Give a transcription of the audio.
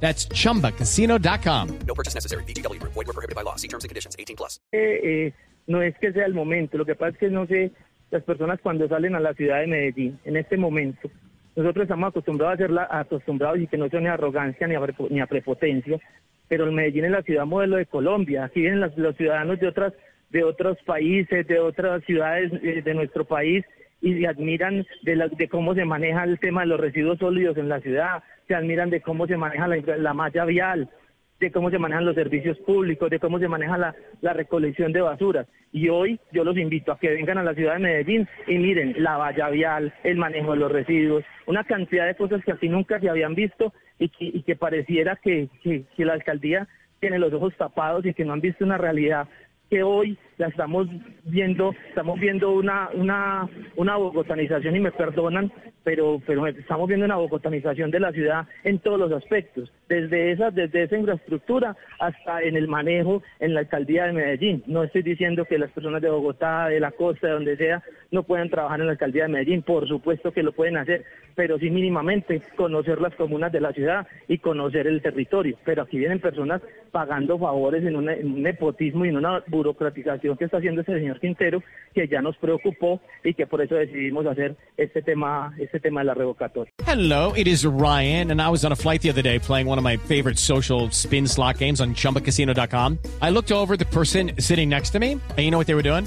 That's chumbacasino.com. No purchase necessary. BGW. Void were prohibited by law. See terms and conditions. 18 plus. eh, no es que sea el momento, lo que pasa es que no sé, las personas cuando salen a la ciudad de Medellín, en este momento, nosotros estamos acostumbrados a ser la- acostumbrados y que no sea ni arrogancia ni a, ni a prepotencia, pero el Medellín es la ciudad modelo de Colombia, aquí vienen las- los ciudadanos de otras de otros países, de otras ciudades eh, de nuestro país y se admiran de, la- de cómo se maneja el tema de los residuos sólidos en la ciudad, se admiran de cómo se maneja la, malla vial, de cómo se manejan los servicios públicos, de cómo se maneja la, recolección de basuras. Y hoy yo los invito a que vengan a la ciudad de Medellín y miren la valla vial, el manejo de los residuos, una cantidad de cosas que aquí nunca se habían visto y que, pareciera que la alcaldía tiene los ojos tapados y que no han visto una realidad que hoy la estamos viendo, estamos viendo una, una, una bogotanización y me perdonan, pero, pero estamos viendo una bogotanización de la ciudad en todos los aspectos, desde esa, desde esa infraestructura hasta en el manejo en la alcaldía de Medellín. No estoy diciendo que las personas de Bogotá, de la costa, de donde sea, no puedan trabajar en la alcaldía de Medellín, por supuesto que lo pueden hacer, pero sí mínimamente conocer las comunas de la ciudad y conocer el territorio. Pero aquí vienen personas pagando favores en, en un nepotismo y en una que está haciendo ese señor Quintero, que ya nos preocupó y que por eso decidimos hacer este tema, este tema de la. Hello, it is Ryan, and I was on a flight the other day playing one of my favorite social spin slot games on chumbacasino.com. I looked over the person sitting next to me, and you know what they were doing?